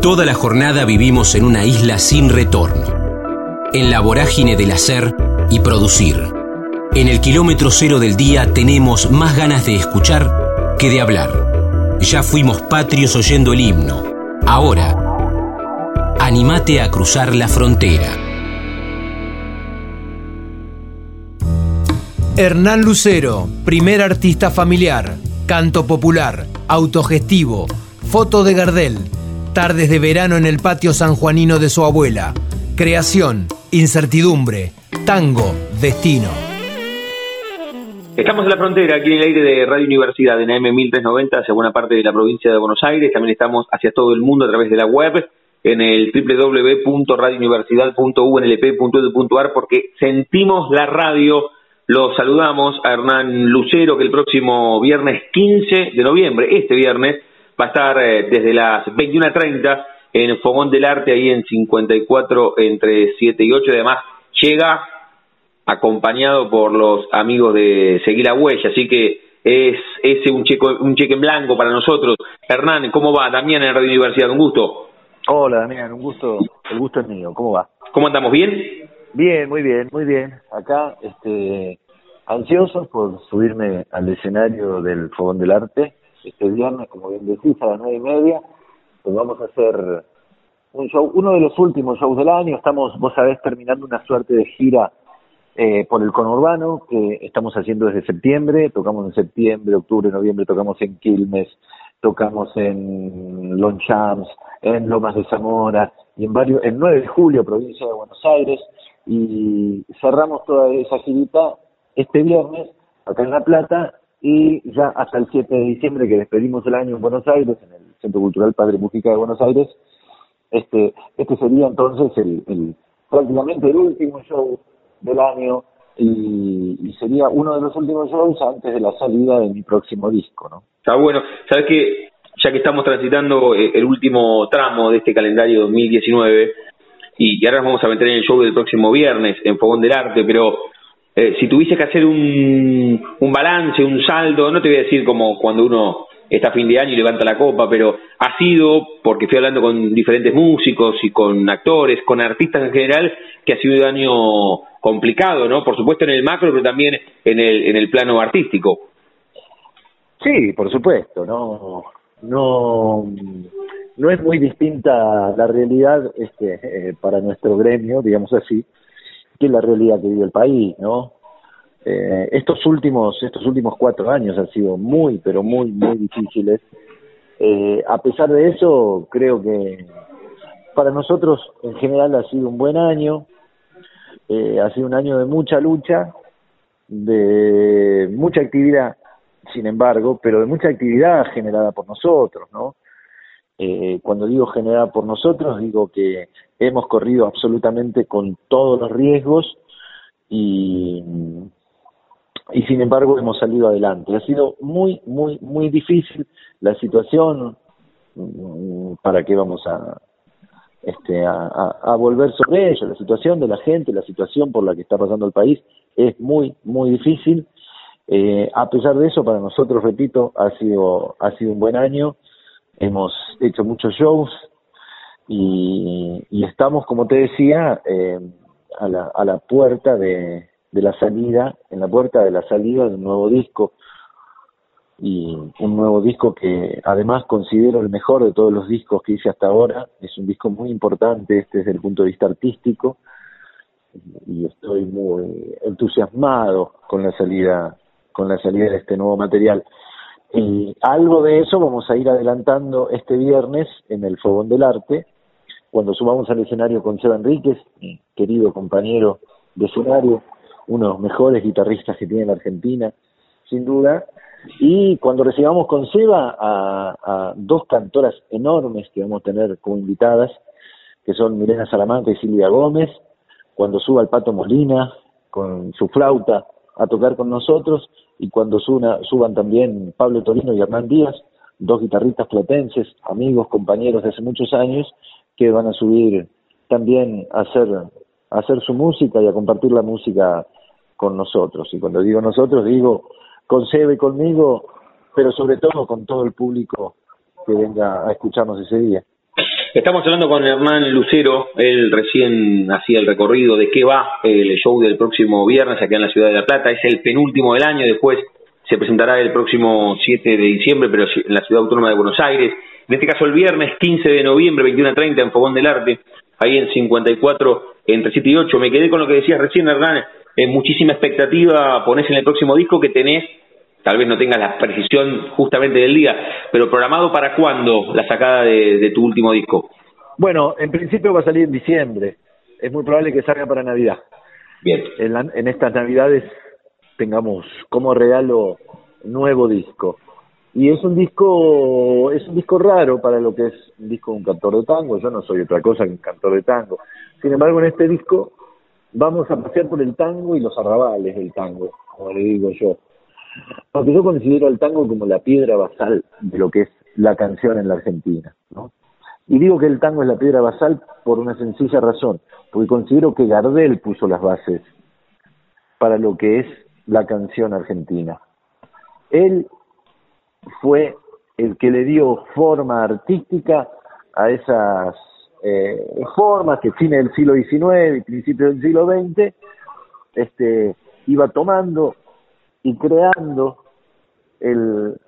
Toda la jornada vivimos en una isla sin retorno, en la vorágine del hacer y producir. En el kilómetro cero del día tenemos más ganas de escuchar que de hablar. Ya fuimos patrios oyendo el himno. Ahora, animate a cruzar la frontera. Hernán Lucero, primer artista familiar, canto popular, autogestivo, foto de Gardel, tardes de verano en el patio sanjuanino de su abuela, creación, incertidumbre, tango, destino. Estamos en la frontera, aquí en el aire de Radio Universidad, en AM 1390, hacia buena parte de la provincia de Buenos Aires. También estamos hacia todo el mundo a través de la web, en el www.radiouniversidad.unlp.edu.ar, porque sentimos la radio los saludamos a Hernán Lucero, que el próximo viernes 15 de noviembre, este viernes, va a estar eh, desde las 21.30 en Fogón del Arte, ahí en 54 entre 7 y 8. Además, llega acompañado por los amigos de Seguir la Huella, así que es ese un cheque, un cheque en blanco para nosotros. Hernán, ¿cómo va? Damián en Radio Universidad, un gusto. Hola, Damián, un gusto, el gusto es mío, ¿cómo va? ¿Cómo andamos? ¿Bien? Bien, muy bien, muy bien. Acá, este, ansiosos por subirme al escenario del Fogón del Arte. Este viernes, como bien decís, a las nueve y media, pues vamos a hacer un show, uno de los últimos shows del año. Estamos, vos sabés, terminando una suerte de gira eh, por el conurbano que estamos haciendo desde septiembre. Tocamos en septiembre, octubre, noviembre, tocamos en Quilmes, tocamos en Longchamps, en Lomas de Zamora y en varios, en 9 de julio, provincia de Buenos Aires y cerramos toda esa girita este viernes acá en La Plata y ya hasta el 7 de diciembre que despedimos el año en Buenos Aires, en el Centro Cultural Padre Música de Buenos Aires, este, este sería entonces el, el prácticamente el último show del año y, sería uno de los últimos shows antes de la salida de mi próximo disco, ¿no? Está bueno. Sabes que ya que estamos transitando eh, el último tramo de este calendario 2019, y, ahora nos vamos a meter en el show del próximo viernes en Fogón del Arte, pero eh, si tuviese que hacer un, un balance, un saldo, no te voy a decir como cuando uno está a fin de año y levanta la copa, pero ha sido, porque estoy hablando con diferentes músicos y con actores, con artistas en general, que ha sido un año complicado, ¿no? Por supuesto en el macro, pero también en el, en el plano artístico. Sí, por supuesto, no, no, no es muy distinta la realidad este, eh, para nuestro gremio, digamos así, que la realidad que vive el país, ¿no? Eh, estos últimos estos últimos cuatro años han sido muy pero muy muy difíciles. Eh, a pesar de eso creo que para nosotros en general ha sido un buen año. Eh, ha sido un año de mucha lucha de mucha actividad sin embargo pero de mucha actividad generada por nosotros no eh, cuando digo generada por nosotros, digo que hemos corrido absolutamente con todos los riesgos y, sin embargo hemos salido adelante. Ha sido muy, muy, muy difícil la situación. Mm, ¿Para qué vamos a, este, a, volver sobre ello? La situación de la gente, la situación por la que está pasando el país es muy, muy difícil. Eh, a pesar de eso, para nosotros, repito, ha sido, ha sido un buen año hemos hecho muchos shows y, estamos, como te decía, eh, a, la, a la puerta de, de la salida, en la puerta de la salida de un nuevo disco y un nuevo disco que además considero el mejor de todos los discos que hice hasta ahora. Es un disco muy importante este desde el punto de vista artístico y estoy muy entusiasmado con la salida con la salida de este nuevo material. Y algo de eso vamos a ir adelantando este viernes en el Fogón del Arte, cuando subamos al escenario con Seba Enríquez, mi querido compañero de escenario, uno de los mejores guitarristas que tiene la Argentina, sin duda, y cuando recibamos con Seba a, dos cantoras enormes que vamos a tener como invitadas, que son Milena Salamanca y Silvia Gómez, cuando suba el Pato Molina con su flauta a tocar con nosotros, y cuando suban también Pablo Torino y Hernán Díaz, dos guitarristas platenses, amigos, compañeros de hace muchos años, que van a subir también a hacer, a hacer su música y a compartir la música con nosotros. Y cuando digo nosotros, digo con Sebe, conmigo, pero sobre todo con todo el público que venga a escucharnos ese día. Estamos hablando con Hernán Lucero, él recién hacía el recorrido de qué va el show del próximo viernes acá en la ciudad de La Plata, es el penúltimo del año, después se presentará el próximo 7 de diciembre, pero en la ciudad autónoma de Buenos Aires, en este caso el viernes 15 de noviembre, 21 a 30 en Fogón del Arte, ahí en 54 entre 7 y 8. Me quedé con lo que decías recién, Hernán, en muchísima expectativa ponés en el próximo disco que tenés tal vez no tengas la precisión justamente del día, pero programado para cuándo la sacada de, tu último disco? Bueno, en principio va a salir en diciembre. Es muy probable que salga para Navidad. Bien. En, estas Navidades tengamos como regalo nuevo disco. Y es un disco, es un disco raro para lo que es un disco de un cantor de tango. Yo no soy otra cosa que un cantor de tango. Sin embargo, en este disco vamos a pasear por el tango y los arrabales del tango, como le digo yo. Porque yo considero el tango como la piedra basal de lo que es la canción en la Argentina, ¿no? Y digo que el tango es la piedra basal por una sencilla razón, porque considero que Gardel puso las bases para lo que es la canción argentina. Él fue el que le dio forma artística a esas eh, formas que fines del siglo XIX y principios del siglo XX este, iba tomando y creando el,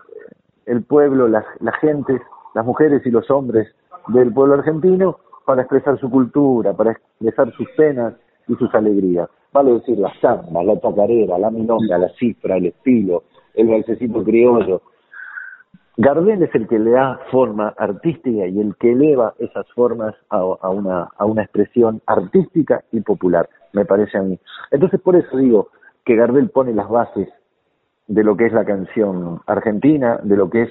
el pueblo, las, las gentes, las mujeres y los hombres del pueblo argentino para expresar su cultura, para expresar sus penas y sus alegrías. Vale decir, la samba, la tacarera, la milonga, la cifra, el estilo, el balsecito criollo. Gardel es el que le da forma artística y el que eleva esas formas a, a, una, a una expresión artística y popular, me parece a mí. Entonces, por eso digo que Gardel pone las bases de lo que es la canción argentina, de lo que es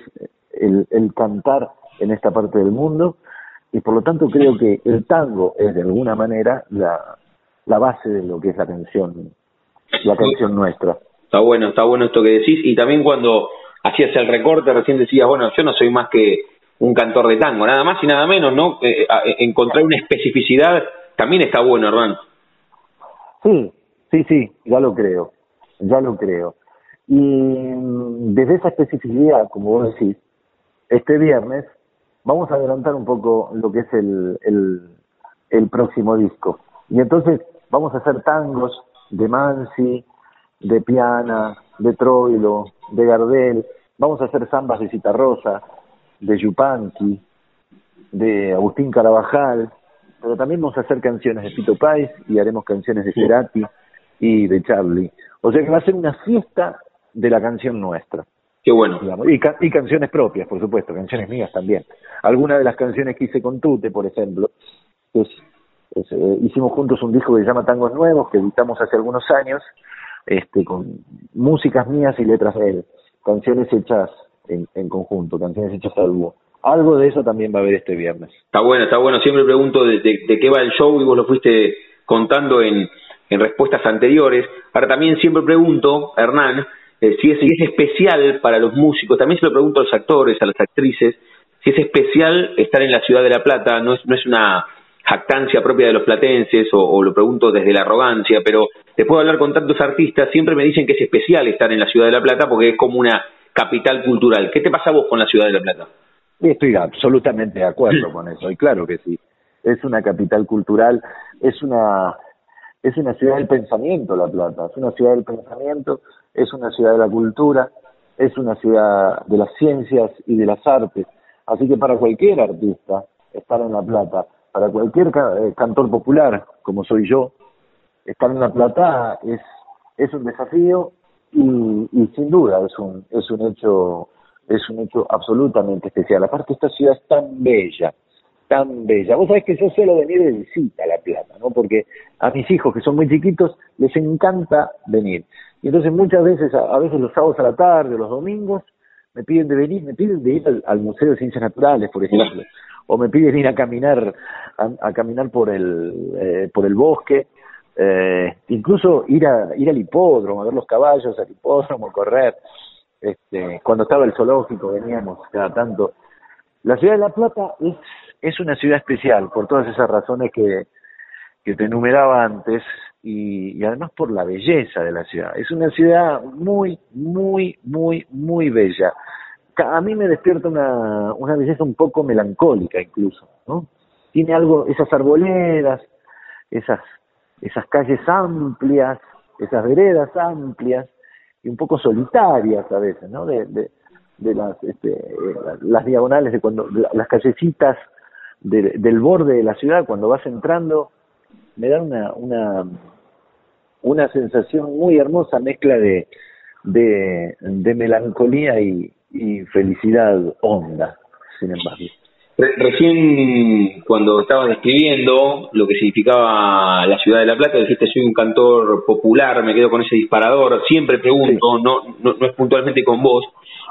el, cantar en esta parte del mundo, y por lo tanto creo que el tango es de alguna manera la, la base de lo que es la canción, la canción nuestra. Está bueno, está bueno esto que decís, y también cuando hacías el recorte recién decías, bueno, yo no soy más que un cantor de tango, nada más y nada menos, ¿no? Eh, eh, encontrar una especificidad también está bueno, hermano. Sí, sí, sí, ya lo creo, ya lo creo. Y mm, desde esa especificidad, como vos decís, este viernes vamos a adelantar un poco lo que es el, el, próximo disco. Y entonces vamos a hacer tangos de Mansi, de Piana, de Troilo, de Gardel, vamos a hacer zambas de Citarrosa, de Yupanqui, de Agustín Carabajal, pero también vamos a hacer canciones de Pito Páez y haremos canciones de Cerati y de Charlie. O sea que va a ser una fiesta de la canción nuestra. Qué bueno. y, y, canciones propias, por supuesto, canciones mías también. Algunas de las canciones que hice con Tute, por ejemplo, es, eh, hicimos juntos un disco que se llama Tangos Nuevos, que editamos hace algunos años, este, con músicas mías y letras de él, canciones hechas en, en conjunto, canciones hechas a dúo. Algo de eso también va a haber este viernes. Está bueno, está bueno. Siempre pregunto de, de qué va el show y vos lo fuiste contando en, en respuestas anteriores. Ahora también siempre pregunto, Hernán, eh, si, es, es especial para los músicos, también se lo pregunto a los actores, a las actrices, si es especial estar en la ciudad de La Plata, no es, no es una jactancia propia de los platenses o, lo pregunto desde la arrogancia, pero después de hablar con tantos artistas, siempre me dicen que es especial estar en la ciudad de La Plata porque es como una capital cultural. ¿Qué te pasa vos con la ciudad de La Plata? Estoy absolutamente de acuerdo con eso, y claro que sí. Es una capital cultural, es una es una ciudad del pensamiento La Plata, es una ciudad del pensamiento, es una ciudad de la cultura, es una ciudad de las ciencias y de las artes. Así que para cualquier artista estar en La Plata, para cualquier eh, cantor popular como soy yo, estar en La Plata es, es un desafío y, sin duda es un, es un hecho es un hecho absolutamente especial. Aparte esta ciudad es tan bella, tan bella. Vos sabés que yo suelo venir de visita a La Plata, ¿no? Porque a mis hijos, que son muy chiquitos, les encanta venir. Y entonces muchas veces, a, veces los sábados a la tarde, los domingos, me piden de venir, me piden de ir al, Museo de Ciencias Naturales, por ejemplo, o me piden ir a caminar, a, caminar por el, eh, por el bosque, eh, incluso ir a, ir al hipódromo, a ver los caballos, al hipódromo, correr. Este, cuando estaba el zoológico veníamos cada tanto. La ciudad de La Plata es es una ciudad especial por todas esas razones que, que te enumeraba antes y, además por la belleza de la ciudad. Es una ciudad muy, muy, muy, muy bella. A mí me despierta una, una belleza un poco melancólica incluso, ¿no? tiene algo, esas arboledas, esas, esas calles amplias, esas veredas amplias y un poco solitarias a veces, ¿no? De, de, de las, este, las diagonales de cuando, las callecitas del borde de la ciudad cuando vas entrando, me da una, una, una sensación muy hermosa, mezcla de, de, de melancolía y, y felicidad honda, sin embargo. Recién cuando estabas describiendo lo que significaba la ciudad de La Plata, dijiste soy un cantor popular, me quedo con ese disparador, siempre pregunto, no, no, no, es puntualmente con vos,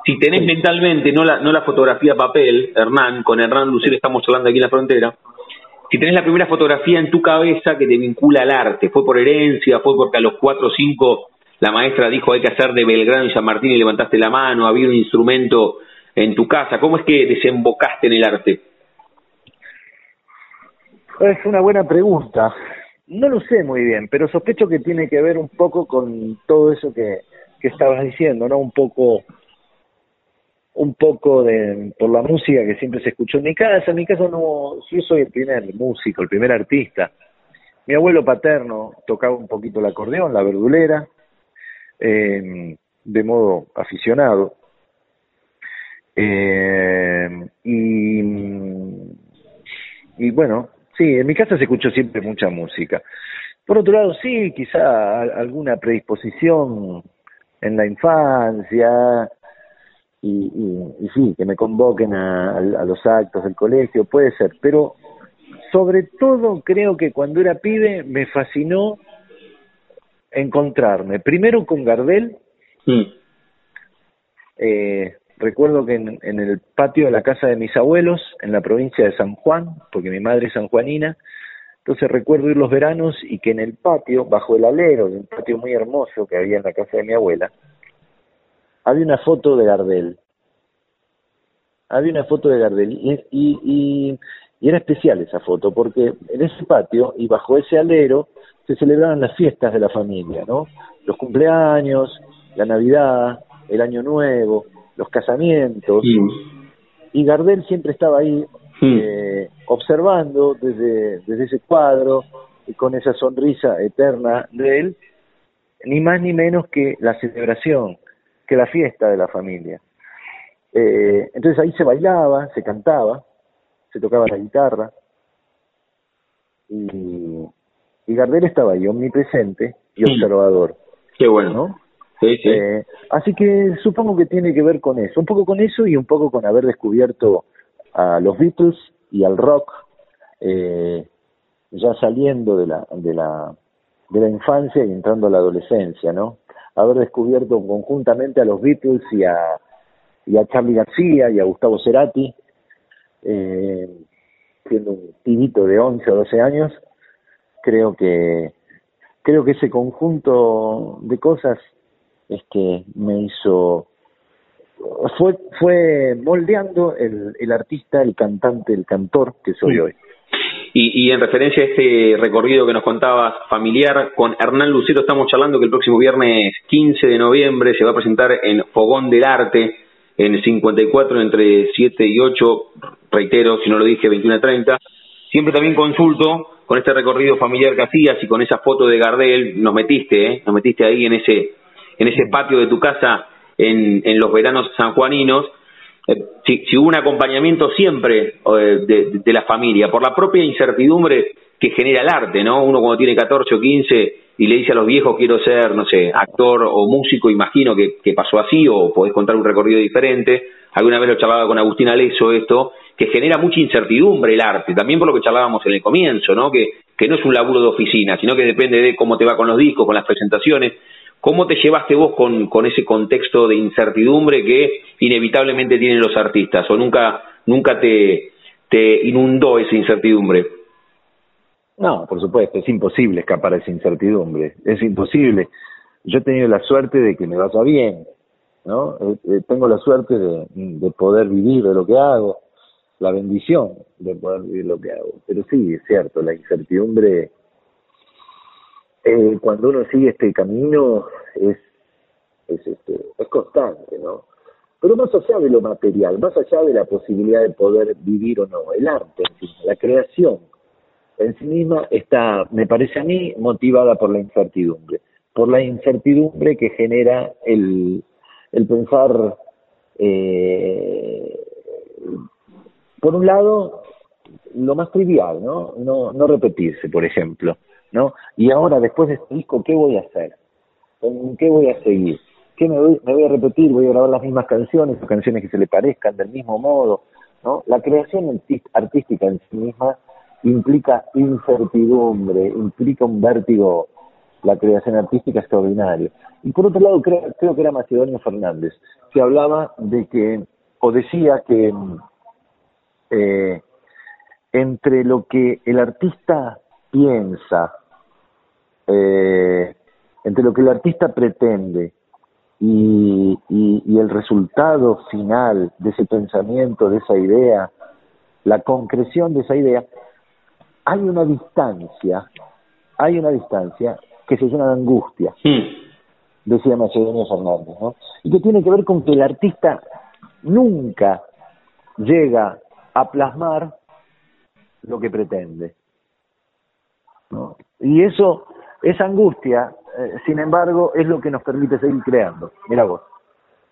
si tenés mentalmente, no la, no la fotografía papel, Hernán, con Hernán Lucero estamos hablando aquí en la frontera, si tenés la primera fotografía en tu cabeza que te vincula al arte, fue por herencia, fue porque a los cuatro o cinco la maestra dijo hay que hacer de Belgrano y San Martín y levantaste la mano, había un instrumento en tu casa, ¿cómo es que desembocaste en el arte? Es una buena pregunta. No lo sé muy bien, pero sospecho que tiene que ver un poco con todo eso que, que estabas diciendo, ¿no? Un poco un poco de por la música que siempre se escuchó en mi casa. En mi casa no, yo soy el primer músico, el primer artista. Mi abuelo paterno tocaba un poquito el acordeón, la verdulera, eh, de modo aficionado. Eh, y, y bueno, sí, en mi casa se escuchó siempre mucha música. Por otro lado, sí, quizá alguna predisposición en la infancia, y, y, y, sí, que me convoquen a, a, los actos del colegio, puede ser, pero sobre todo creo que cuando era pibe me fascinó encontrarme, primero con Gardel, mm. eh, recuerdo que en, en, el patio de la casa de mis abuelos, en la provincia de San Juan, porque mi madre es sanjuanina, entonces recuerdo ir los veranos y que en el patio, bajo el alero de un patio muy hermoso que había en la casa de mi abuela, había una foto de Gardel. Había una foto de Gardel y, y, y, era especial esa foto porque en ese patio y bajo ese alero se celebraban las fiestas de la familia, ¿no? Los cumpleaños, la Navidad, el Año Nuevo, los casamientos. Y Gardel siempre estaba ahí eh, observando desde, desde ese cuadro y con esa sonrisa eterna de él, ni más ni menos que la celebración que la fiesta de la familia. Eh, entonces ahí se bailaba, se cantaba, se tocaba la guitarra y, y Gardel estaba ahí omnipresente y observador. Qué bueno. ¿no? Sí, sí. Eh, así que supongo que tiene que ver con eso, un poco con eso y un poco con haber descubierto a los Beatles y al rock eh, ya saliendo de la, de la de la infancia y entrando a la adolescencia, ¿no? Haber descubierto conjuntamente a los Beatles y a, y a Charlie García y a Gustavo Cerati, eh, siendo un pibito de 11 o 12 años, creo que creo que ese conjunto de cosas es que me hizo fue fue moldeando el, el artista, el cantante, el cantor que soy hoy. Y, en referencia a este recorrido que nos contabas familiar, con Hernán Lucero estamos charlando que el próximo viernes 15 de noviembre se va a presentar en Fogón del Arte, en el 54 entre 7 y 8, reitero, si no lo dije, 21 a 30. Siempre también consulto con este recorrido familiar que hacías y con esa foto de Gardel, nos metiste, ¿eh? nos metiste ahí en ese, en ese patio de tu casa en, en los veranos sanjuaninos si, si, hubo un acompañamiento siempre eh, de, de, la familia, por la propia incertidumbre que genera el arte, ¿no? Uno cuando tiene 14 o 15 y le dice a los viejos quiero ser, no sé, actor o músico, imagino que, que pasó así o podés contar un recorrido diferente. Alguna vez lo charlaba con Agustín Aleso esto, que genera mucha incertidumbre el arte, también por lo que charlábamos en el comienzo, ¿no? Que, que no es un laburo de oficina, sino que depende de cómo te va con los discos, con las presentaciones. ¿Cómo te llevaste vos con, con ese contexto de incertidumbre que inevitablemente tienen los artistas? ¿O nunca, nunca te, inundó esa incertidumbre? No, por supuesto, es imposible escapar de esa incertidumbre, es imposible. Yo he tenido la suerte de que me vaya bien, ¿no? Eh, eh, tengo la suerte de, de poder vivir de lo que hago, la bendición de poder vivir lo que hago. Pero sí, es cierto, la incertidumbre eh, cuando uno sigue este camino es, es, este, es constante, ¿no? Pero más allá de lo material, más allá de la posibilidad de poder vivir o no, el arte, la creación en sí misma está, me parece a mí, motivada por la incertidumbre, por la incertidumbre que genera el, el pensar, eh, por un lado, lo más trivial, ¿no? ¿no? No repetirse, por ejemplo, ¿no? Y ahora, después de este disco, ¿qué voy a hacer? ¿En qué voy a seguir? ¿Qué me voy, me voy a repetir? ¿Voy a grabar las mismas canciones, canciones que se le parezcan del mismo modo? ¿no? La creación artística en sí misma implica incertidumbre, implica un vértigo, la creación artística extraordinario. Y por otro lado, creo, creo que era Macedonio Fernández, que hablaba de que, o decía que eh, entre lo que el artista piensa, eh, entre lo que el artista pretende y, y, el resultado final de ese pensamiento, de esa idea, la concreción de esa idea, hay una distancia, hay una distancia que se llama angustia, decía Macedonio Fernández, ¿no? Y que tiene que ver con que el artista nunca llega a plasmar lo que pretende. ¿no? Y eso, esa angustia, eh, sin embargo, es lo que nos permite seguir creando. Mira vos.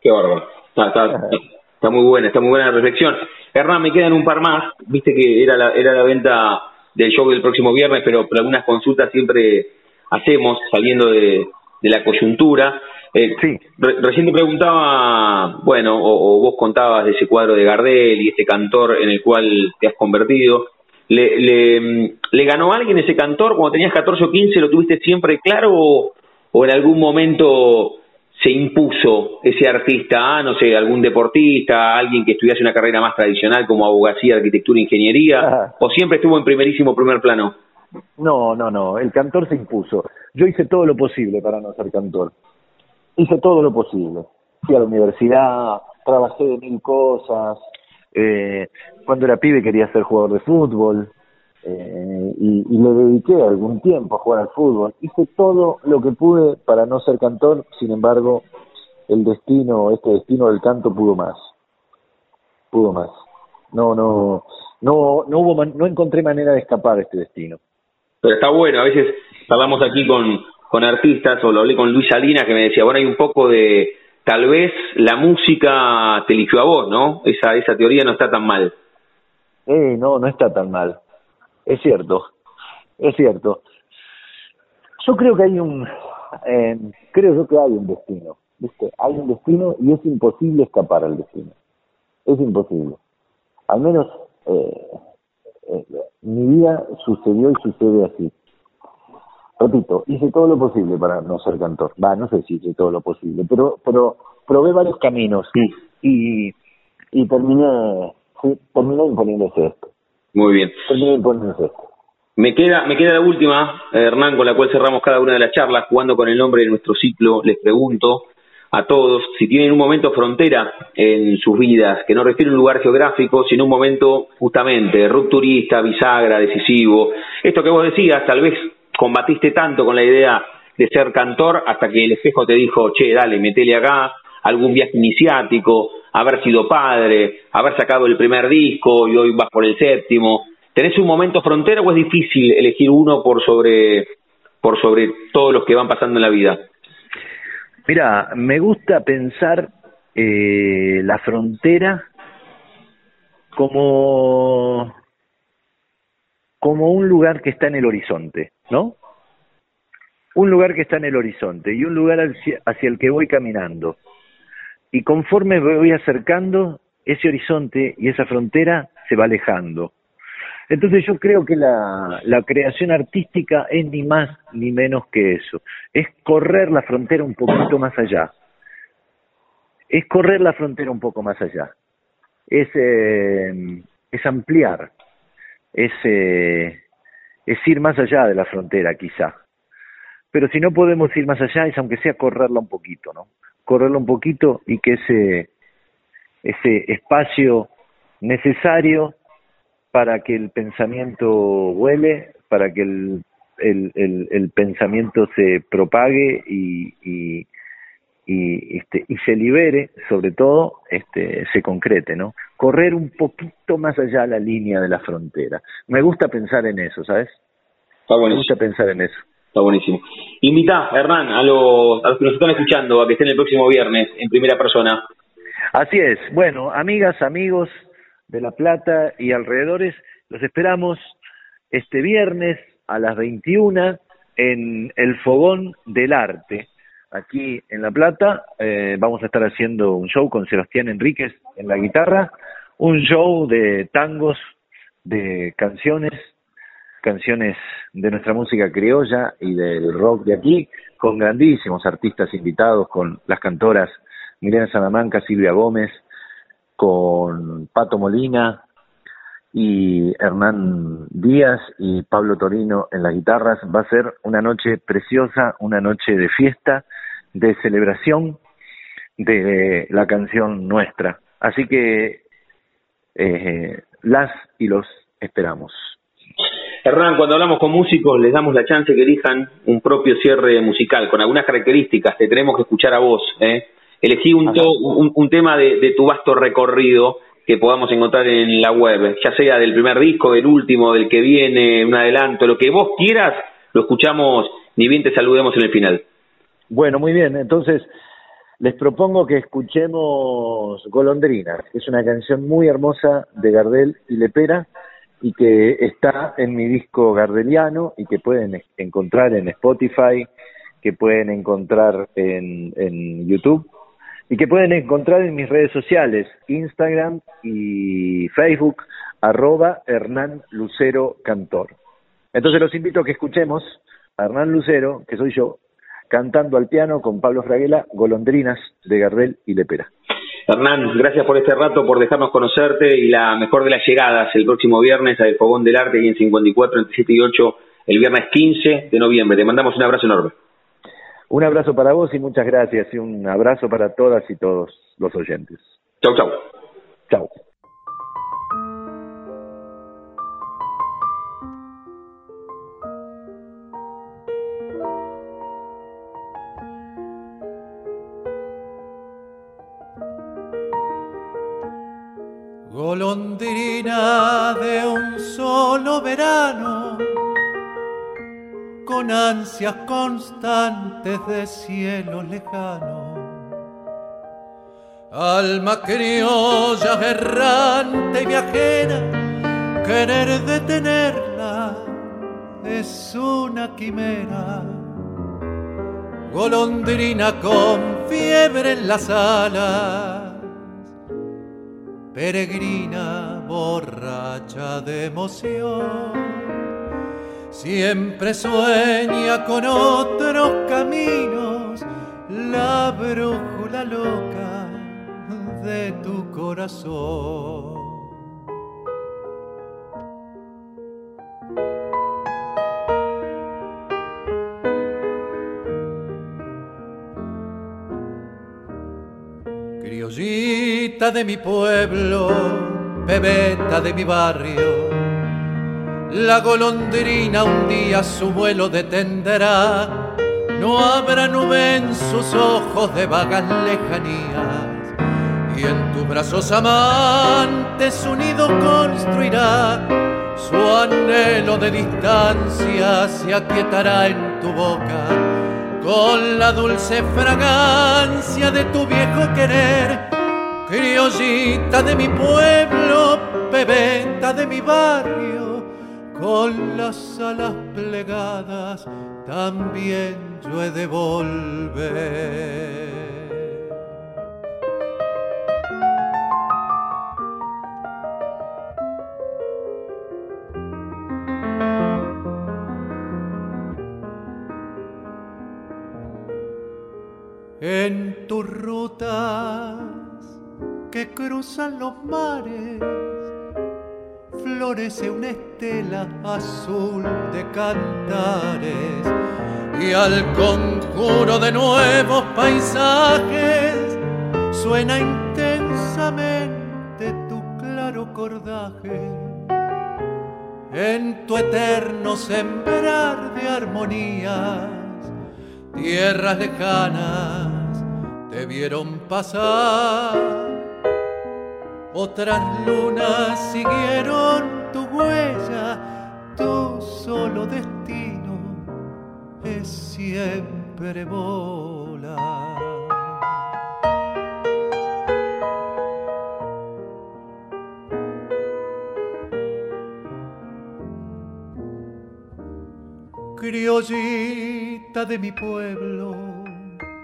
Qué bárbaro. Está, está, muy buena, está muy buena la reflexión. Hernán, me quedan un par más. Viste que era la, era la venta del show del próximo viernes, pero, pero algunas consultas siempre hacemos saliendo de, de la coyuntura. Eh, sí. recién te preguntaba, bueno, o, vos contabas de ese cuadro de Gardel y este cantor en el cual te has convertido. ¿Le, le, le ganó alguien ese cantor cuando tenías 14 o 15? ¿Lo tuviste siempre claro o, o en algún momento se impuso ese artista, no sé, algún deportista, alguien que estudiase una carrera más tradicional como abogacía, arquitectura, ingeniería, o siempre estuvo en primerísimo primer plano? No, no, no, el cantor se impuso. Yo hice todo lo posible para no ser cantor. Hice todo lo posible. Fui a la universidad, trabajé de mil cosas. Eh, cuando era pibe quería ser jugador de fútbol. Eh, y, y le dediqué algún tiempo a jugar al fútbol. Hice todo lo que pude para no ser cantor, sin embargo, el destino, este destino del canto pudo más. Pudo más. No, no, no, no hubo, no encontré manera de escapar de este destino. Pero está bueno, a veces hablamos aquí con, con artistas, o lo hablé con Luis Salinas, que me decía, bueno, hay un poco de, tal vez la música te eligió a vos, ¿no? Esa, esa teoría no está tan mal. Eh, no, no está tan mal. Es cierto, es cierto. Yo creo que hay un, eh, creo yo que hay un destino, ¿viste? Hay un destino y es imposible escapar al destino. Es imposible. Al menos eh, eh, mi vida sucedió y sucede así. Repito, hice todo lo posible para no ser cantor. Va, no sé si hice todo lo posible, pero pero probé varios caminos y y terminé sí, terminé imponiéndose esto. Muy bien. Me queda, me queda la última, Hernán, con la cual cerramos cada una de las charlas, jugando con el nombre de nuestro ciclo. Les pregunto a todos si tienen un momento frontera en sus vidas, que no refiere a un lugar geográfico, sino un momento justamente rupturista, bisagra, decisivo. Esto que vos decías, tal vez combatiste tanto con la idea de ser cantor hasta que el espejo te dijo, che, dale, metele acá, algún viaje iniciático, haber sido padre, haber sacado el primer disco y hoy vas por el séptimo. ¿Tenés un momento frontera o es difícil elegir uno por sobre, por sobre todos los que van pasando en la vida? Mira, me gusta pensar eh, la frontera como, como un lugar que está en el horizonte, ¿no? Un lugar que está en el horizonte y un lugar hacia el que voy caminando. Y conforme me voy acercando, ese horizonte y esa frontera se va alejando. Entonces yo creo que la, la, creación artística es ni más ni menos que eso, es correr la frontera un poquito más allá, es correr la frontera un poco más allá, es, eh, es ampliar, es, eh, es ir más allá de la frontera quizá, pero si no podemos ir más allá es aunque sea correrla un poquito, ¿no? correrlo un poquito y que ese, ese espacio necesario para que el pensamiento vuele, para que el, el, el, pensamiento se propague y, y, y, este, y se libere, sobre todo, este, se concrete, ¿no? correr un poquito más allá de la línea de la frontera. Me gusta pensar en eso, ¿sabes? Está Me gusta pensar en eso. Está buenísimo. Invita, Hernán, a los, a los que nos están escuchando a que estén el próximo viernes en primera persona. Así es. Bueno, amigas, amigos de La Plata y alrededores, los esperamos este viernes a las 21 en el Fogón del Arte, aquí en La Plata. Eh, vamos a estar haciendo un show con Sebastián Enríquez en la guitarra, un show de tangos, de canciones, canciones de nuestra música criolla y del rock de aquí, con grandísimos artistas invitados, con las cantoras Milena Salamanca, Silvia Gómez, con Pato Molina, y Hernán Díaz y Pablo Torino en las guitarras. Va a ser una noche preciosa, una noche de fiesta, de celebración de la canción nuestra. Así que eh, las y los esperamos. Hernán, cuando hablamos con músicos les damos la chance que elijan un propio cierre musical con algunas características. Te tenemos que escuchar a vos. ¿eh? Elegí un, un, tema de, de tu vasto recorrido que podamos encontrar en la web, ya sea del primer disco, del último, del que viene, un adelanto, lo que vos quieras, lo escuchamos, ni bien te saludemos en el final. Bueno, muy bien, entonces les propongo que escuchemos Golondrinas, que es una canción muy hermosa de Gardel y Lepera y que está en mi disco gardeliano y que pueden encontrar en Spotify, que pueden encontrar en, en YouTube y que pueden encontrar en mis redes sociales, Instagram y Facebook, arroba Hernán Lucero Cantor. Entonces los invito a que escuchemos a Hernán Lucero, que soy yo, cantando al piano con Pablo Fraguela, Golondrinas de Gardel y Lepera. Hernán, gracias por este rato, por dejarnos conocerte y la mejor de las llegadas el próximo viernes al Fogón del Arte, aquí en 54, entre 7 y 8, el viernes 15 de noviembre. Te mandamos un abrazo enorme. Un abrazo para vos y muchas gracias y un abrazo para todas y todos los oyentes. Chau, chau. Chau. Con ansias constantes de cielo lejano. Alma criolla, errante y viajera, querer detenerla es una quimera. Golondrina con fiebre en las alas, peregrina borracha de emoción siempre sueña con otros caminos la brújula loca de tu corazón. Criollita de mi pueblo, bebeta de mi barrio la golondrina un día su vuelo detendrá, no habrá nube en sus ojos de vagas lejanías, y en tus brazos amantes su nido construirá, su anhelo de distancia se aquietará en tu boca, con la dulce fragancia de tu viejo querer, criollita de mi pueblo, bebeta de mi barrio con las alas plegadas también yo he de volver. En tus rutas que cruzan los mares florece una estela azul de cantares y al conjuro de nuevos paisajes suena intensamente tu claro cordaje. En tu eterno sembrar de armonías, tierras lejanas te vieron pasar otras lunas siguieron tu huella, tu solo destino es siempre volar. Criollita de mi pueblo,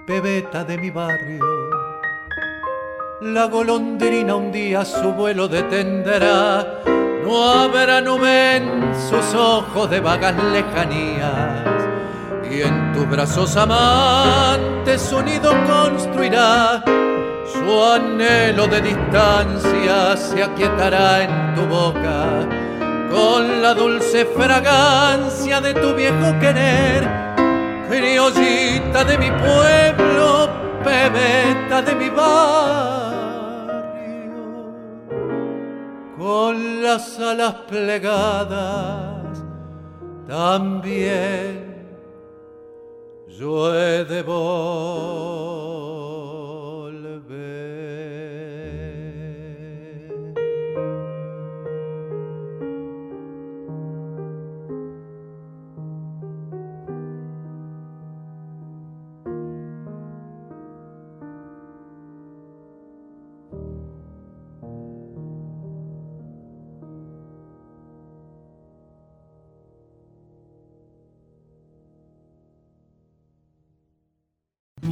pebeta de mi barrio, la golondrina un día su vuelo detendrá, no habrá nube en sus ojos de vagas lejanías, y en tus brazos amantes su nido construirá, su anhelo de distancia se aquietará en tu boca con la dulce fragancia de tu viejo querer, criollita de mi pueblo, pebeta de mi barrio, con las alas plegadas. También yo he de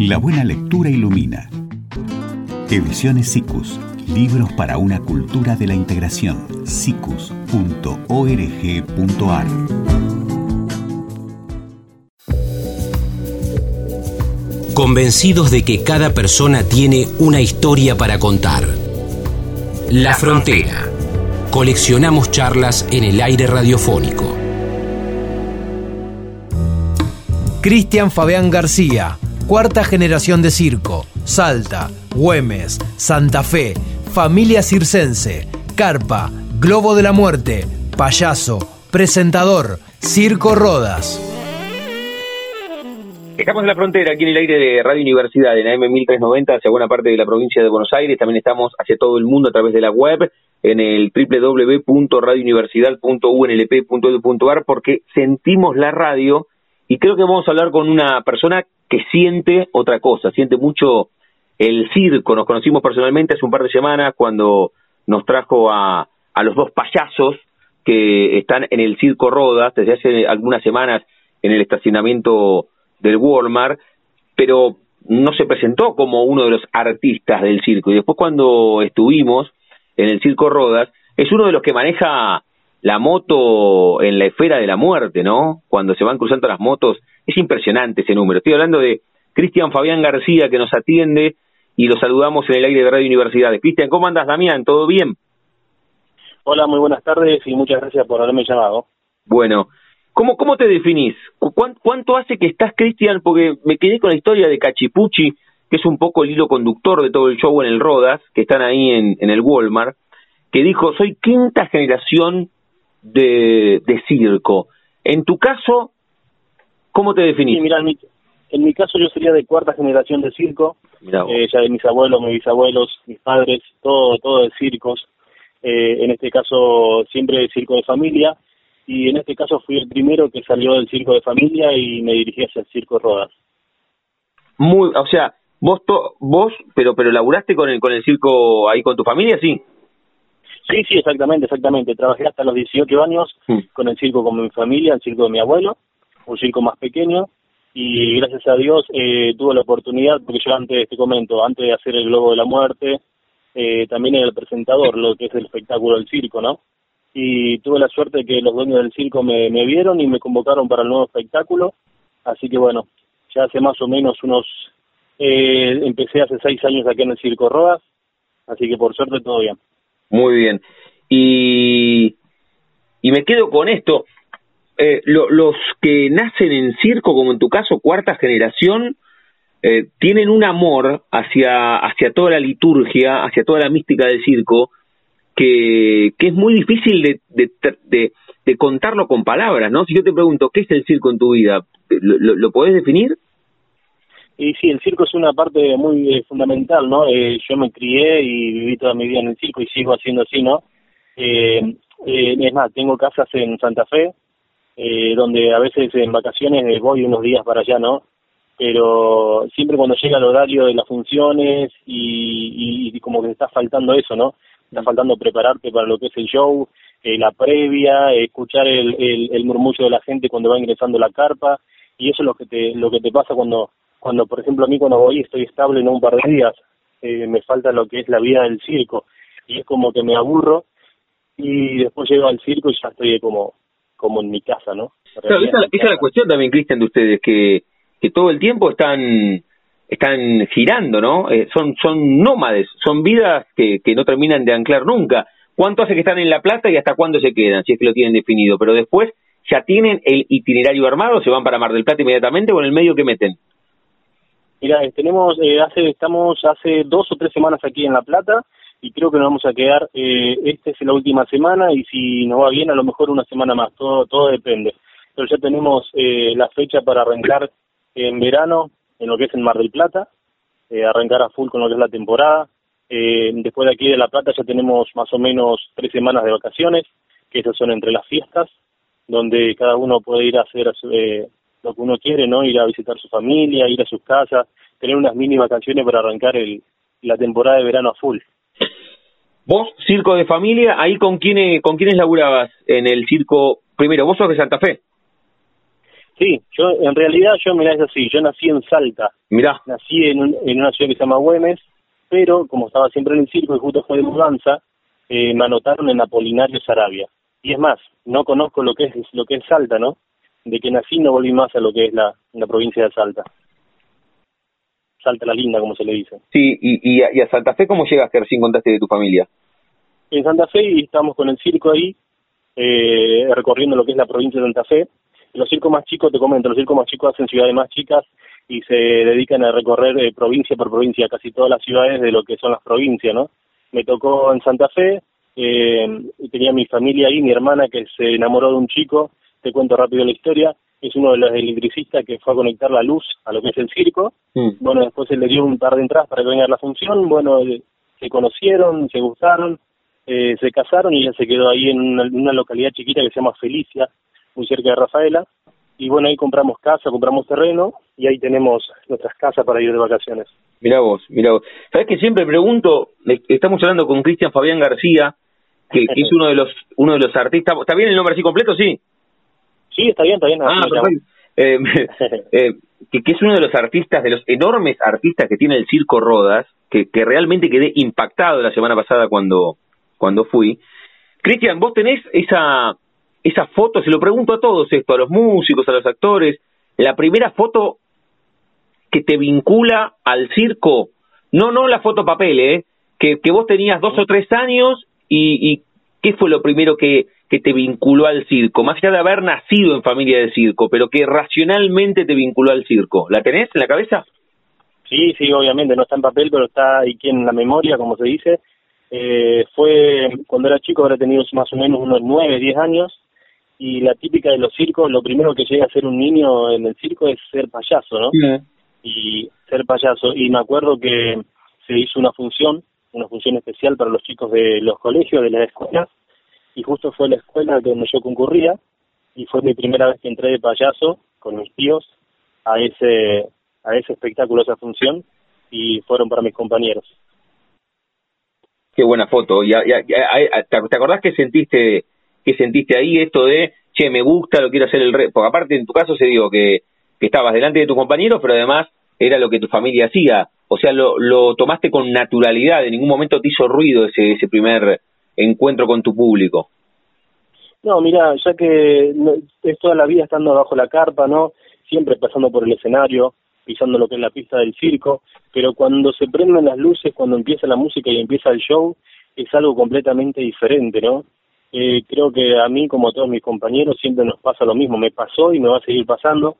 La buena lectura ilumina. Ediciones SICUS. Libros para una cultura de la integración. sicus.org.ar. Convencidos de que cada persona tiene una historia para contar. La Frontera. Coleccionamos charlas en el aire radiofónico. Cristian Fabián García cuarta generación de circo, Salta, Güemes, Santa Fe, Familia Circense, Carpa, Globo de la Muerte, Payaso, Presentador, Circo Rodas. Estamos en la frontera, aquí en el aire de Radio Universidad, en AM 1390, hacia buena parte de la provincia de Buenos Aires. También estamos hacia todo el mundo a través de la web, en el www.radiouniversidad.unlp.edu.ar, porque sentimos la radio y creo que vamos a hablar con una persona que siente otra cosa, siente mucho el circo. Nos conocimos personalmente hace un par de semanas cuando nos trajo a, a los dos payasos que están en el Circo Rodas desde hace algunas semanas en el estacionamiento del Walmart, pero no se presentó como uno de los artistas del circo. Y después cuando estuvimos en el Circo Rodas, es uno de los que maneja la moto en la esfera de la muerte, ¿no? Cuando se van cruzando las motos es impresionante ese número. Estoy hablando de Cristian Fabián García que nos atiende y lo saludamos en el aire de Radio Universidades. Cristian, ¿cómo andas, Damián? ¿Todo bien? Hola, muy buenas tardes y muchas gracias por haberme llamado. Bueno, ¿cómo, cómo te definís? ¿Cuánto hace que estás, Cristian? Porque me quedé con la historia de Cachipucci, que es un poco el hilo conductor de todo el show en el Rodas, que están ahí en, en el Walmart, que dijo, soy quinta generación de, de circo. En tu caso, ¿Cómo te definís? Sí, mira, en mi, caso yo sería de cuarta generación de circo, eh, ya de mis abuelos, mis bisabuelos, mis padres, todo, todo de circos. Eh, en este caso siempre de circo de familia y en este caso fui el primero que salió del circo de familia y me dirigí hacia el circo Rodas. Muy, o sea, vos vos pero pero laburaste con el con el circo ahí con tu familia, sí. Sí, sí, exactamente, exactamente. Trabajé hasta los 18 años mm. con el circo con mi familia, el circo de mi abuelo un circo más pequeño y gracias a Dios eh, tuve la oportunidad, porque yo antes, te comento, antes de hacer el Globo de la Muerte, eh, también era el presentador, lo que es el espectáculo del circo, ¿no? Y tuve la suerte de que los dueños del circo me, me vieron y me convocaron para el nuevo espectáculo, así que bueno, ya hace más o menos unos, eh, empecé hace seis años aquí en el Circo Rodas, así que por suerte todo bien. Muy bien. Y, y me quedo con esto, eh, los que nacen en circo, como en tu caso, cuarta generación, eh, tienen un amor hacia, hacia toda la liturgia, hacia toda la mística del circo, que, que es muy difícil de, de, de, contarlo con palabras, ¿no? Si yo te pregunto, ¿qué es el circo en tu vida? ¿Lo, lo, podés definir? Y sí, el circo es una parte muy eh, fundamental, ¿no? Eh, yo me crié y viví toda mi vida en el circo y sigo haciendo así, ¿no? Eh, es más, tengo casas en Santa Fe, donde a veces en vacaciones voy unos días para allá, ¿no? Pero siempre cuando llega el horario de las funciones y, y, como que está faltando eso, ¿no? Está faltando prepararte para lo que es el show, la previa, escuchar el, el, el murmullo de la gente cuando va ingresando la carpa, y eso es lo que te, lo que te pasa cuando cuando, por ejemplo, a mí cuando voy estoy estable en un par de días, eh, me falta lo que es la vida del circo y es como que me aburro y después llego al circo y ya estoy como como en mi casa, ¿no? Claro, esa, es la cuestión también, Cristian, de ustedes, que, que todo el tiempo están están girando, ¿no? Eh, son son nómades, son vidas que, que no terminan de anclar nunca. ¿Cuánto hace que están en La Plata y hasta cuándo se quedan, si es que lo tienen definido? Pero después, ¿ya tienen el itinerario armado? ¿Se van para Mar del Plata inmediatamente o en el medio que meten? Mira, tenemos, eh, hace, estamos hace dos o tres semanas aquí en La Plata y creo que nos vamos a quedar, eh, esta es la última semana y si nos va bien a lo mejor una semana más, todo, todo depende. Pero ya tenemos eh, la fecha para arrancar en verano en lo que es el Mar del Plata, eh, arrancar a full con lo que es la temporada. Eh, después de aquí de La Plata ya tenemos más o menos tres semanas de vacaciones, que esas son entre las fiestas, donde cada uno puede ir a hacer eh, lo que uno quiere, ¿no? Ir a visitar su familia, ir a sus casas, tener unas mínimas canciones para arrancar el, la temporada de verano a full. Vos, circo de familia, ahí con quiénes, con quiénes laburabas en el circo, primero, vos sos de Santa Fe. Sí, yo en realidad yo mirá es así, yo nací en Salta. Mirá. Nací en, en una ciudad que se llama Güemes, pero como estaba siempre en el circo y justo fue de mudanza, eh, me anotaron en Apolinario Sarabia. Y es más, no conozco lo que es lo que es Salta, ¿no? De que nací no volví más a lo que es la, la provincia de Salta. Salta la linda, como se le dice. Sí, y, y, a, y a Santa Fe, ¿cómo llegaste? Recién contaste de tu familia. En Santa Fe y estamos con el circo ahí, eh, recorriendo lo que es la provincia de Santa Fe. Los circos más chicos, te comento, los circos más chicos hacen ciudades más chicas y se dedican a recorrer eh, provincia por provincia, casi todas las ciudades de lo que son las provincias, ¿no? Me tocó en Santa Fe, eh, tenía mi familia ahí, mi hermana que se enamoró de un chico te cuento rápido la historia, es uno de los electricistas que fue a conectar la luz a lo que es el circo. Mm. Bueno, después se le dio un par de entradas para que venga la función. Bueno, eh, se conocieron, se gustaron, eh, se casaron y ella se quedó ahí en una, localidad chiquita que se llama Felicia, muy cerca de Rafaela. Y bueno, ahí compramos casa, compramos terreno y ahí tenemos nuestras casas para ir de vacaciones. Mira vos, mira vos. Sabes que siempre pregunto, estamos hablando con Cristian Fabián García, que, que es uno de los uno de los artistas. ¿Está bien el nombre así completo? Sí. Sí, está bien, está bien. Ah, eh, eh, que, que, es uno de los artistas, de los enormes artistas que tiene el Circo Rodas, que, que realmente quedé impactado la semana pasada cuando, cuando fui. Cristian, vos tenés esa, esa foto, se lo pregunto a todos esto, a los músicos, a los actores, la primera foto que te vincula al circo, no, no la foto papel, ¿eh? que, que vos tenías dos o tres años y, y qué fue lo primero que, que te vinculó al circo, más allá de haber nacido en familia de circo, pero que racionalmente te vinculó al circo. ¿La tenés en la cabeza? Sí, sí, obviamente, no está en papel, pero está aquí en la memoria, como se dice. Eh, fue cuando era chico, ahora tenido más o menos unos nueve, diez años, y la típica de los circos, lo primero que llega a ser un niño en el circo es ser payaso, ¿no? Y ser payaso. Y me acuerdo que se hizo una función, una función especial para los chicos de los colegios, de las escuelas, y justo fue la escuela donde yo concurría y fue mi primera vez que entré de payaso con mis tíos a ese a ese espectáculo, esa función y fueron para mis compañeros. Qué buena foto. ¿Y, te acordás que sentiste que sentiste ahí esto de, che, me gusta, lo quiero hacer el rey? Porque aparte en tu caso se digo que, que estabas delante de tus compañeros, pero además era lo que tu familia hacía. O sea, lo, lo tomaste con naturalidad, en ningún momento te hizo ruido ese, ese primer encuentro con tu público? No, mira, ya que es toda la vida estando bajo la carpa, ¿no? Siempre pasando por el escenario, pisando lo que es la pista del circo, pero cuando se prenden las luces, cuando empieza la música y empieza el show, es algo completamente diferente, ¿no? Eh, creo que a mí, como a todos mis compañeros, siempre nos pasa lo mismo. Me pasó y me va a seguir pasando.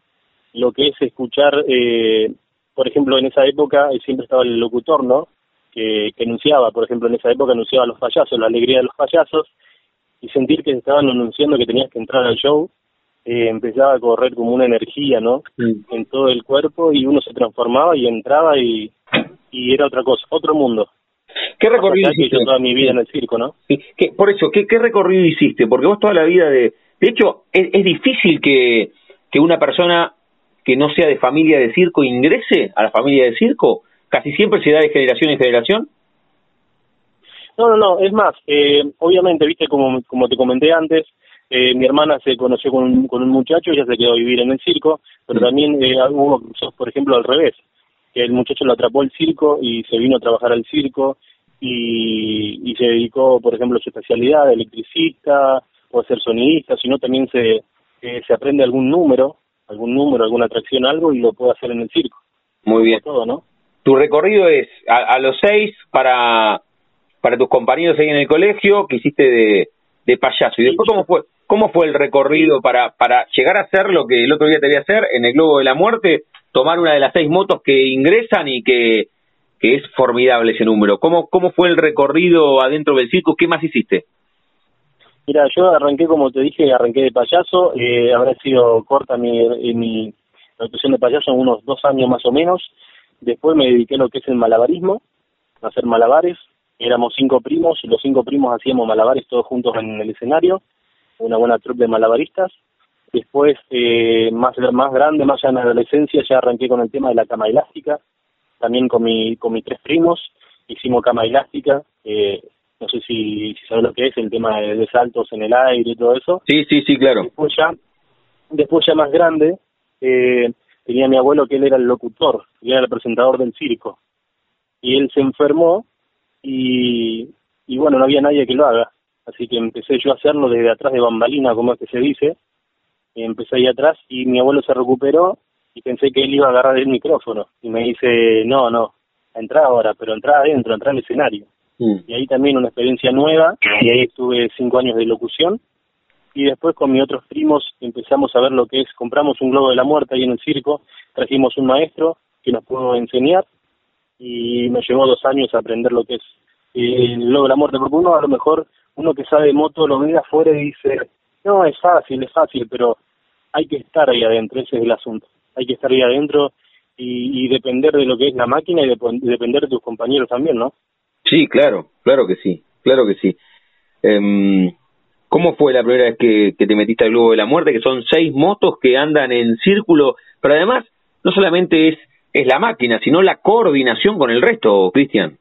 Lo que es escuchar, eh, por ejemplo, en esa época siempre estaba el locutor, ¿no? Que, que anunciaba, por ejemplo, en esa época anunciaba a los payasos, la alegría de los payasos, y sentir que estaban anunciando que tenías que entrar al show, eh, empezaba a correr como una energía, ¿no? En todo el cuerpo y uno se transformaba y entraba y, y era otra cosa, otro mundo. ¿Qué recorrido allá que hiciste? yo toda mi vida en el circo, ¿no? ¿qué- por eso, ¿qué, ¿qué recorrido hiciste? Porque vos toda la vida de... De hecho, es, es difícil que, que una persona que no sea de familia de circo ingrese a la familia de circo. Casi siempre se da de generación en generación. No, no, no, es más, eh, obviamente, viste, como, como te comenté antes, eh, mi hermana se conoció con un, con un muchacho, ella se quedó a vivir en el circo, pero también eh, hubo por ejemplo, al revés, que el muchacho lo atrapó el circo y se vino a trabajar al circo y, y se dedicó, por ejemplo, a su especialidad de electricista o ser sonidista, sino también se, eh, se aprende algún número, algún número, alguna atracción, algo y lo puede hacer en el circo. Muy bien. Todo, ¿no? Tu recorrido es a, a los seis para, para tus compañeros ahí en el colegio que hiciste de, de payaso. Y después, ¿cómo fue, cómo fue el recorrido para, para llegar a hacer lo que el otro día te voy a hacer en el Globo de la Muerte? Tomar una de las seis motos que ingresan y que, que es formidable ese número. ¿Cómo, ¿Cómo fue el recorrido adentro del circo? ¿Qué más hiciste? Mira, yo arranqué, como te dije, arranqué de payaso, eh, habrá sido corta mi, mi actuación de payaso en unos dos años más o menos. Después me dediqué a lo que es el malabarismo, a hacer malabares. Éramos cinco primos, y los cinco primos hacíamos malabares todos juntos en el escenario, una buena troupe de malabaristas. Después, eh, más, más grande, más ya en la adolescencia, ya arranqué con el tema de la cama elástica, también con, mi, con mis tres primos, hicimos cama elástica, eh, no sé si, si sabes lo que es, el tema de, de saltos en el aire y todo eso. Sí, sí, sí, claro. Después ya, después ya más grande, eh, tenía mi abuelo que él era el locutor, él era el presentador del circo. Y él se enfermó y, y bueno, no había nadie que lo haga. Así que empecé yo a hacerlo desde atrás de bambalina, como es que se dice. Y empecé ahí atrás y mi abuelo se recuperó y pensé que él iba a agarrar el micrófono. Y me dice, no, no, entra ahora, pero entra adentro, entra al escenario Mm. y ahí también una experiencia nueva y ahí estuve cinco años de locución y después con mis otros primos empezamos a ver lo que es, compramos un globo de la muerte ahí en el circo, trajimos un maestro que nos pudo enseñar y me llevó dos años aprender lo que es eh, el globo de la muerte, porque uno a lo mejor, uno que sabe de moto lo ve de afuera y dice, no, es fácil, es fácil, pero hay que estar ahí adentro, ese es el asunto, hay que estar ahí adentro y, depender de lo que es la máquina y dep- depender de tus compañeros también, ¿no? Sí, claro, claro que sí, claro que sí. Em, ¿Cómo fue la primera vez que, te metiste al Globo de la Muerte? Que son seis motos que andan en círculo, pero además no solamente es, es la máquina, sino la coordinación con el resto, Cristian.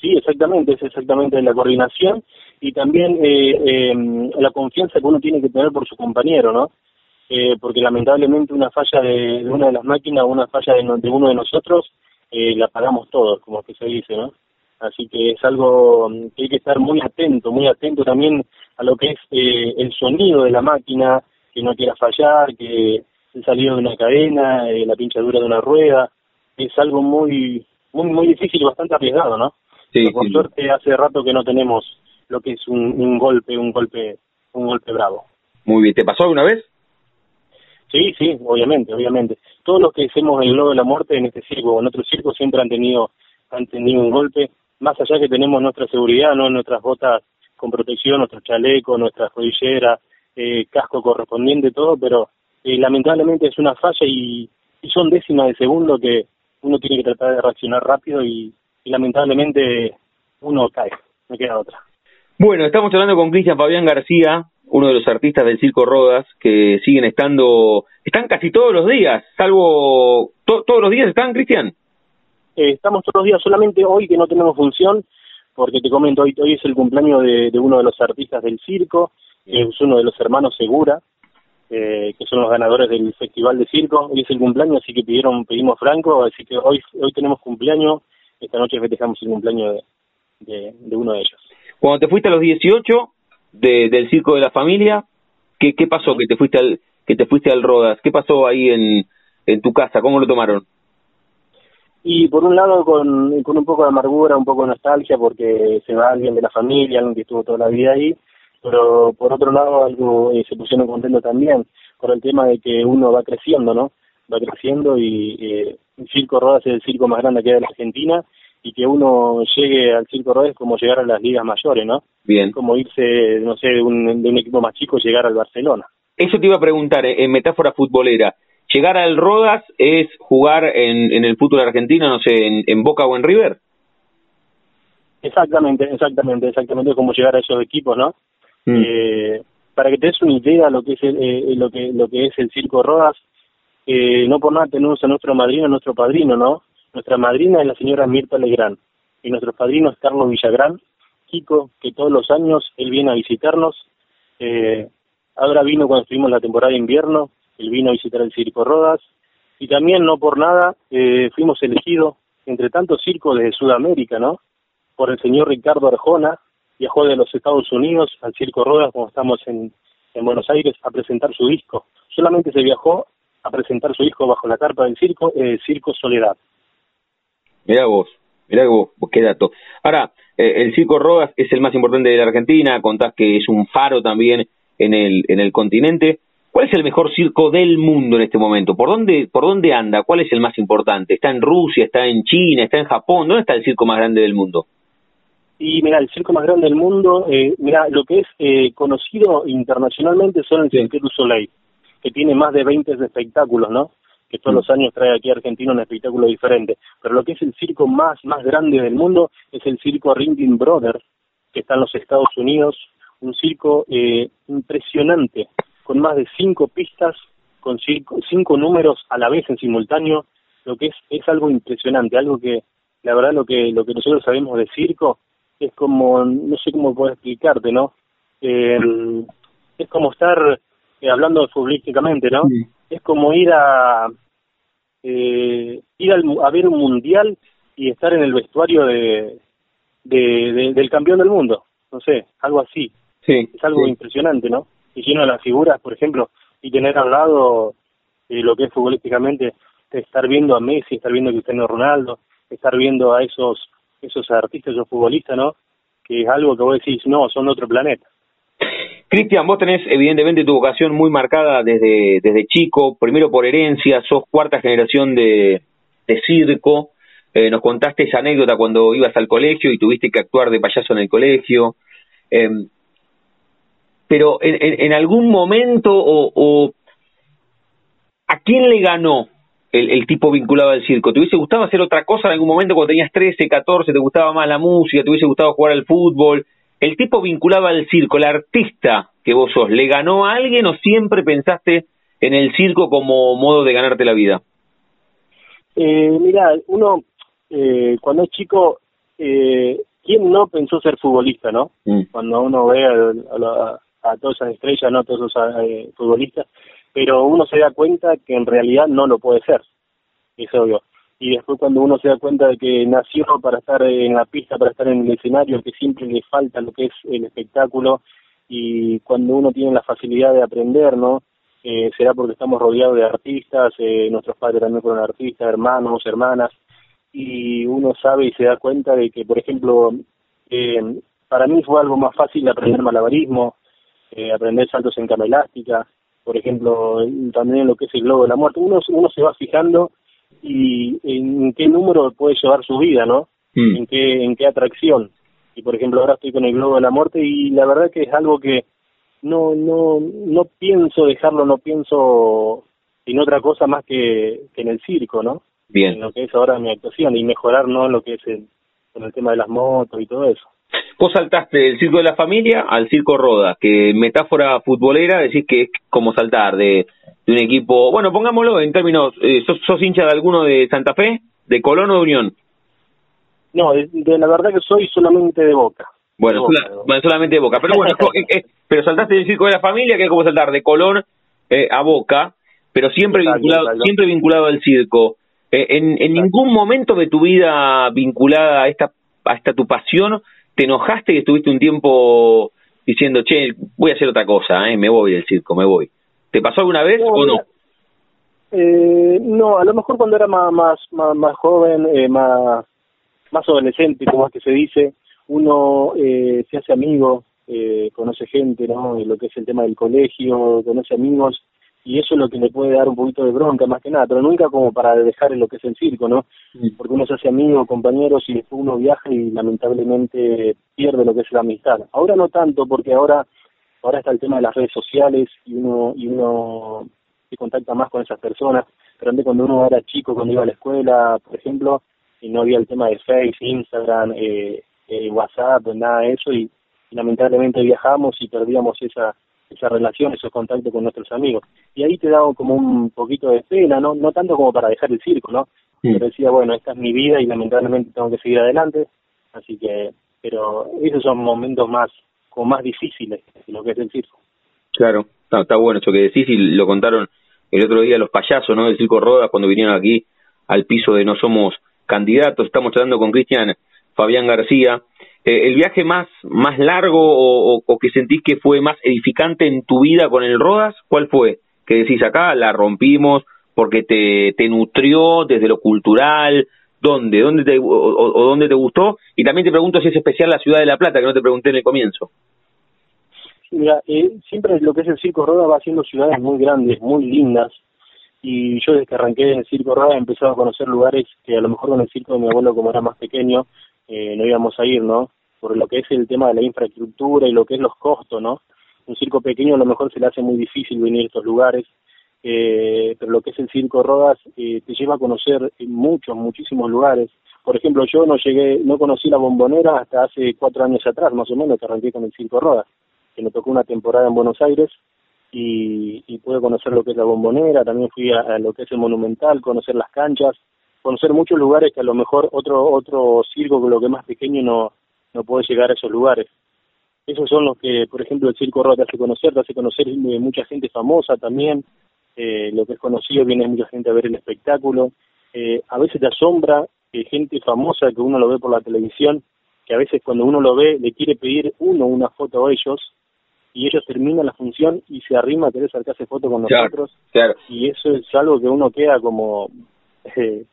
Sí, exactamente, es exactamente la coordinación y también eh, eh, la confianza que uno tiene que tener por su compañero, ¿no? Eh, porque lamentablemente una falla de, una de las máquinas o una falla de, no- de uno de nosotros eh, la pagamos todos, como que se dice, ¿no? Así que es algo que hay que estar muy atento, muy atento también a lo que es eh, el sonido de la máquina, que no quiera fallar, que el salido de una cadena, eh, la pinchadura de una rueda, es algo muy muy muy difícil y bastante arriesgado, ¿no? Sí, Pero por sí. suerte hace rato que no tenemos lo que es un, un golpe, un golpe, un golpe bravo. Muy bien, ¿te pasó alguna vez? Sí, sí, obviamente, obviamente. Todos los que hacemos el globo de la muerte en este circo o en otro circo siempre han tenido, han tenido un golpe, más allá que tenemos nuestra seguridad, no nuestras botas con protección, nuestro chaleco, nuestra rodillera, eh, casco correspondiente, todo, pero eh, lamentablemente es una falla y, y son décimas de segundo que uno tiene que tratar de reaccionar rápido y, y lamentablemente uno cae, no queda otra. Bueno, estamos hablando con Cristian Fabián García, uno de los artistas del Circo Rodas, que siguen estando, están casi todos los días, salvo, to- todos los días están, Cristian. Eh, estamos todos los días, solamente hoy que no tenemos función, porque te comento, hoy, hoy es el cumpleaños de, uno de los artistas del circo, que es uno de los hermanos Segura, eh, que son los ganadores del Festival de Circo. Hoy es el cumpleaños, así que pidieron, pedimos franco, así que hoy hoy tenemos cumpleaños, esta noche festejamos el cumpleaños de, uno de ellos. Cuando te fuiste a los 18 de, del Circo de la Familia, ¿qué, qué pasó que te fuiste al que te fuiste al Rodas? ¿Qué pasó ahí en tu casa? ¿Cómo lo tomaron? Y por un lado con, con un poco de amargura, un poco de nostalgia, porque se va alguien de la familia, alguien que estuvo toda la vida ahí, pero por otro lado algo eh, se pusieron contentos también por el tema de que uno va creciendo, ¿no? Va creciendo y eh, el Circo Rodas es el circo más grande que hay de la Argentina y que uno llegue al Circo Rodas es como llegar a las ligas mayores, ¿no? Bien, como irse, no sé, de un, de un equipo más chico y llegar al Barcelona. eso te iba a preguntar en metáfora futbolera. ¿Llegar al Rodas es jugar en, en el fútbol argentino, no sé, en, en Boca o en River? Exactamente, exactamente, exactamente como llegar a esos equipos, ¿no? Mm. Eh, para que te des una idea lo que es el, eh, lo que lo que es el circo Rodas, eh, no por nada tenemos a nuestro madrino, a nuestro padrino, ¿no? Nuestra madrina es la señora Mirta Legrand y nuestro padrino es Carlos Villagrán, Kiko, que todos los años él viene a visitarnos. Eh, ahora vino cuando estuvimos la temporada de invierno, él vino a visitar el Circo Rodas y también no por nada eh, fuimos elegidos entre tantos circos de Sudamérica, ¿no? Por el señor Ricardo Arjona, viajó de los Estados Unidos al Circo Rodas, como estamos en, en Buenos Aires, a presentar su disco. Solamente se viajó a presentar su disco bajo la carpa del circo, eh, Circo Soledad. Mira vos, mira vos, qué dato. Ahora, eh, el Circo Rodas es el más importante de la Argentina, contás que es un faro también en el, en el continente. ¿Cuál es el mejor circo del mundo en este momento? ¿Por dónde, ¿Por dónde anda? ¿Cuál es el más importante? ¿Está en Rusia? ¿Está en China? ¿Está en Japón? ¿Dónde está el circo más grande del mundo? Y mira, el circo más grande del mundo, eh, mira, lo que es eh, conocido internacionalmente son el Cirque du Soleil, que tiene más de 20 espectáculos, ¿no? Que todos los años trae aquí a Argentina un espectáculo diferente. Pero lo que es el circo más, más grande del mundo es el circo Ringling Brothers, que está en los Estados Unidos, un circo eh, impresionante, con más de cinco pistas, con cinco, cinco números a la vez en simultáneo, lo que es, es algo impresionante, algo que, la verdad, lo que, lo que nosotros sabemos de circo es como, no sé cómo puedo explicarte, ¿no? Eh, es como estar, eh, hablando futbolísticamente, ¿no? Es como ir a, eh, ir a ver un mundial y estar en el vestuario de, de, del campeón del mundo, no sé, algo así. Sí, es algo impresionante, ¿no? Y lleno de las figuras, por ejemplo, y tener al lado eh, lo que es futbolísticamente, estar viendo a Messi, estar viendo a Cristiano Ronaldo, estar viendo a esos esos artistas, esos futbolistas, ¿no? Que es algo que vos decís, no, son de otro planeta. Cristian, vos tenés evidentemente tu vocación muy marcada desde, desde chico, primero por herencia, sos cuarta generación de, circo, eh, nos contaste esa anécdota cuando ibas al colegio y tuviste que actuar de payaso en el colegio, eh, pero en, en, en, algún momento o, o ¿a quién le ganó el, el, tipo vinculado al circo? ¿Te hubiese gustado hacer otra cosa en algún momento cuando tenías 13, 14, te gustaba más la música, te hubiese gustado jugar al fútbol? ¿El tipo vinculado al circo, el artista que vos sos, le ganó a alguien o siempre pensaste en el circo como modo de ganarte la vida? Eh, mira, uno eh, cuando es chico, eh, ¿quién no pensó ser futbolista, no? Mm. Cuando uno ve a, a, a, todas esas estrellas, no todos esos eh, futbolistas, pero uno se da cuenta que en realidad no lo puede ser, es obvio. Y después cuando uno se da cuenta de que nació para estar en la pista, para estar en el escenario, que siempre le falta lo que es el espectáculo, y cuando uno tiene la facilidad de aprender, ¿no? Eh, será porque estamos rodeados de artistas, eh, nuestros padres también fueron artistas, hermanos, hermanas, y uno sabe y se da cuenta de que, por ejemplo, eh, para mí fue algo más fácil aprender malabarismo, eh, aprender saltos en cama elástica, por ejemplo, también lo que es el globo de la muerte. Uno, uno se va fijando y en qué número puede llevar su vida, ¿no? Mm. En qué en qué atracción. Y por ejemplo, ahora estoy con el globo de la muerte y la verdad que es algo que no no no pienso dejarlo, no pienso en otra cosa más que, que en el circo, ¿no? Bien. En lo que es ahora mi actuación y mejorar, ¿no? Lo que es el, con el tema de las motos y todo eso. Vos saltaste del circo de la familia al circo Roda, que metáfora futbolera decís que es como saltar de, de un equipo, bueno, pongámoslo en términos, eh, ¿sos, ¿sos, hincha de alguno de Santa Fe, de Colón o de Unión? No, de, de la verdad que soy solamente de Boca. Bueno, de sola, boca, bueno solamente de Boca, pero bueno, eh, eh, pero saltaste del circo de la familia, que es como saltar de Colón eh, a Boca, pero siempre vinculado siempre vinculado al circo. En, en ningún momento de tu vida vinculada a esta a esta tu pasión te enojaste y estuviste un tiempo diciendo, che, voy a hacer otra cosa, ¿eh? me voy del circo, me voy. ¿Te pasó alguna vez o no? Eh, no, a lo mejor cuando era más más más, más joven, eh, más más adolescente, como es que se dice, uno eh, se hace amigo, eh, conoce gente, ¿no? Lo que es el tema del colegio, conoce amigos, y eso es lo que le puede dar un poquito de bronca más que nada, pero nunca como para dejar en lo que es el circo, ¿no? Porque uno se hace amigo, compañeros y después uno viaja y lamentablemente pierde lo que es la amistad. Ahora no tanto, porque ahora ahora está el tema de las redes sociales y uno, y uno se contacta más con esas personas, pero antes cuando uno era chico, cuando iba a la escuela, por ejemplo, y no había el tema de Facebook, Instagram, eh, eh, WhatsApp, nada de eso, y, lamentablemente viajamos y perdíamos esa esa relación, esos contactos con nuestros amigos. Y ahí te daba como un poquito de pena, no no tanto como para dejar el circo, ¿no? Pero decía, bueno, esta es mi vida y lamentablemente tengo que seguir adelante, así que, pero esos son momentos más, como más difíciles de lo que es el circo. Claro, está, está bueno eso que decís y lo contaron el otro día los payasos, ¿no? Del Circo Rodas cuando vinieron aquí al piso de No Somos Candidatos. Estamos hablando con Cristian Fabián García. Eh, ¿El viaje más, más largo o, que sentís que fue más edificante en tu vida con el Rodas? ¿Cuál fue? Que decís acá, la rompimos porque te, te nutrió desde lo cultural, ¿dónde? ¿Dónde te, o, o, dónde te gustó? Y también te pregunto si es especial la ciudad de La Plata, que no te pregunté en el comienzo. Mira, eh, siempre lo que es el Circo Roda va haciendo ciudades muy grandes, muy lindas, y yo desde que arranqué en el Circo Roda he empezado a conocer lugares que a lo mejor con el circo de mi abuelo, como era más pequeño, eh, no íbamos a ir, ¿no? Por lo que es el tema de la infraestructura y lo que es los costos, ¿no? Un circo pequeño a lo mejor se le hace muy difícil venir a estos lugares, eh, pero lo que es el Circo Rodas eh, te lleva a conocer muchos, muchísimos lugares. Por ejemplo, yo no llegué, no conocí la bombonera hasta hace cuatro años atrás, más o menos, que arranqué con el Circo Rodas que me tocó una temporada en Buenos Aires y, y pude conocer lo que es la bombonera, también fui a, lo que es el monumental, conocer las canchas, conocer muchos lugares que a lo mejor otro otro circo que lo que más pequeño no no puede llegar a esos lugares. Esos son los que, por ejemplo, el Circo Roda te hace conocer, te hace conocer mucha gente famosa también, eh, lo que es conocido, viene mucha gente a ver el espectáculo, eh, a veces te asombra que gente famosa que uno lo ve por la televisión, que a veces cuando uno lo ve le quiere pedir uno una foto a ellos y ellos terminan la función y se arrima a querer sacarse foto con nosotros claro. y eso es algo que uno queda como eh,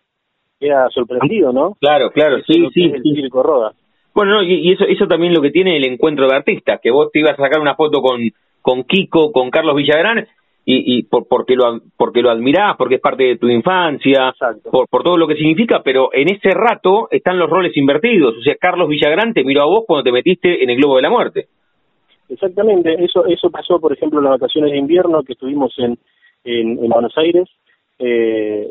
queda sorprendido no claro claro sí sí, el circo roda bueno no, y, eso eso también lo que tiene el encuentro de artistas que vos te ibas a sacar una foto con con Kiko con Carlos Villagrán y, y por, porque lo porque lo admirás, porque es parte de tu infancia, por, por todo lo que significa, pero en ese rato están los roles invertidos. O sea, Carlos Villagrán te miró a vos cuando te metiste en el Globo de la Muerte. Exactamente, eso eso pasó, por ejemplo, en las vacaciones de invierno que estuvimos en, en, Buenos Aires. Eh,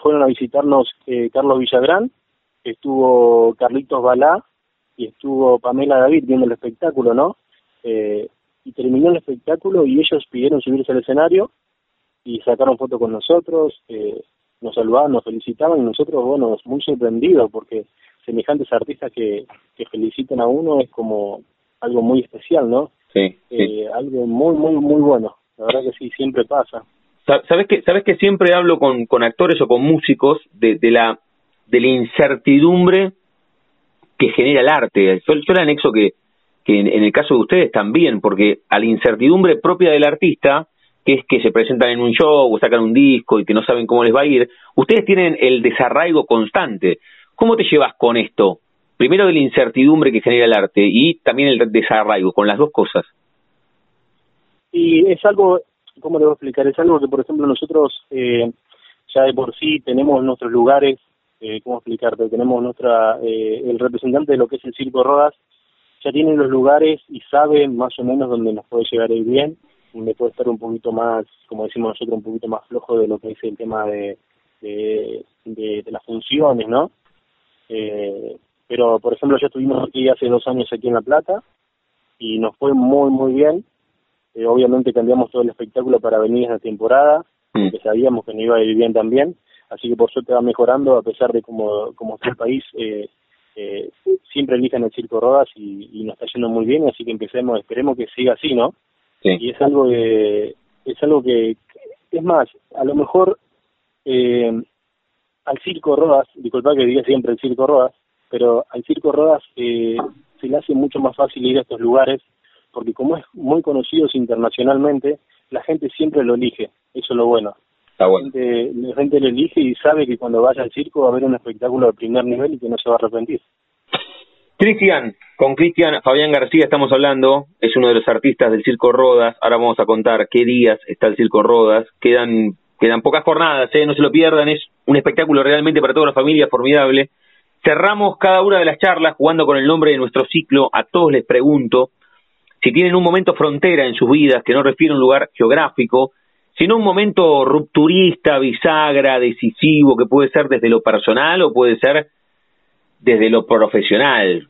fueron a visitarnos eh, Carlos Villagrán, estuvo Carlitos Balá y estuvo Pamela David viendo el espectáculo, ¿no? Eh, y terminó el espectáculo y ellos pidieron subirse al escenario y sacaron foto con nosotros, eh, nos saludaban, nos felicitaban y nosotros, bueno, muy sorprendidos porque semejantes artistas que, que felicitan a uno es como algo muy especial, ¿no? Sí, eh, algo muy, muy, muy bueno. La verdad que sí, siempre pasa. Sabes que sabes que siempre hablo con, con actores o con músicos de, de la de la incertidumbre que genera el arte. Yo, yo le anexo que, que en, en, el caso de ustedes también, porque a la incertidumbre propia del artista, que es que se presentan en un show o sacan un disco y que no saben cómo les va a ir, ustedes tienen el desarraigo constante. ¿Cómo te llevas con esto? primero de la incertidumbre que genera el arte y también el desarraigo, con las dos cosas. Y es algo, ¿cómo le voy a explicar? Es algo que, por ejemplo, nosotros eh, ya de por sí tenemos nuestros lugares, eh, ¿cómo explicarte? Tenemos nuestra, eh, el representante de lo que es el Circo Rodas, ya tiene los lugares y sabe más o menos dónde nos puede llegar el bien, donde puede estar un poquito más, como decimos nosotros, un poquito más flojo de lo que es el tema de, de, de, de las funciones, ¿no? Eh, pero, por ejemplo, ya estuvimos aquí hace dos años aquí en La Plata y nos fue muy, muy bien. Eh, obviamente cambiamos todo el espectáculo para venir esta temporada, mm. porque sabíamos que no iba a ir bien también. Así que por suerte va mejorando, a pesar de como, como está el país, eh, eh, siempre eligen el Circo Rodas y, y, nos está yendo muy bien, así que empecemos, esperemos que siga así, ¿no? Sí. Y es algo que, es algo que, es más, a lo mejor eh, al Circo Rodas, disculpa que diga siempre el Circo Rodas, pero al Circo Rodas eh, se le hace mucho más fácil ir a estos lugares porque como es muy conocido internacionalmente, la gente siempre lo elige, eso es lo bueno. Está bueno. La, gente, la gente lo elige y sabe que cuando vaya al circo va a haber un espectáculo de primer nivel y que no se va a arrepentir. Cristian, con Cristian Fabián García estamos hablando, es uno de los artistas del Circo Rodas, ahora vamos a contar qué días está el Circo Rodas, quedan quedan pocas jornadas, ¿eh? no se lo pierdan, es un espectáculo realmente para toda la familia formidable, Cerramos cada una de las charlas jugando con el nombre de nuestro ciclo. A todos les pregunto si tienen un momento frontera en sus vidas, que no refiere a un lugar geográfico, sino un momento rupturista, bisagra, decisivo, que puede ser desde lo personal o puede ser desde lo profesional.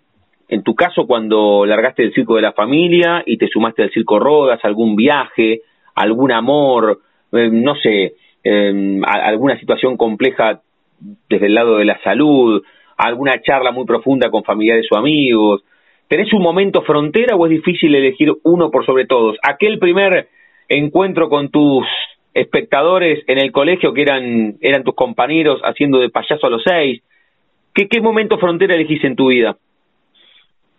En tu caso, cuando largaste del circo de la familia y te sumaste al circo Rodas, algún viaje, algún amor, eh, no sé, eh, alguna situación compleja desde el lado de la salud, alguna charla muy profunda con familiares o amigos. ¿Tenés un momento frontera o es difícil elegir uno por sobre todos? Aquel primer encuentro con tus espectadores en el colegio que eran, eran tus compañeros haciendo de payaso a los seis. ¿Qué, qué momento frontera elegís en tu vida?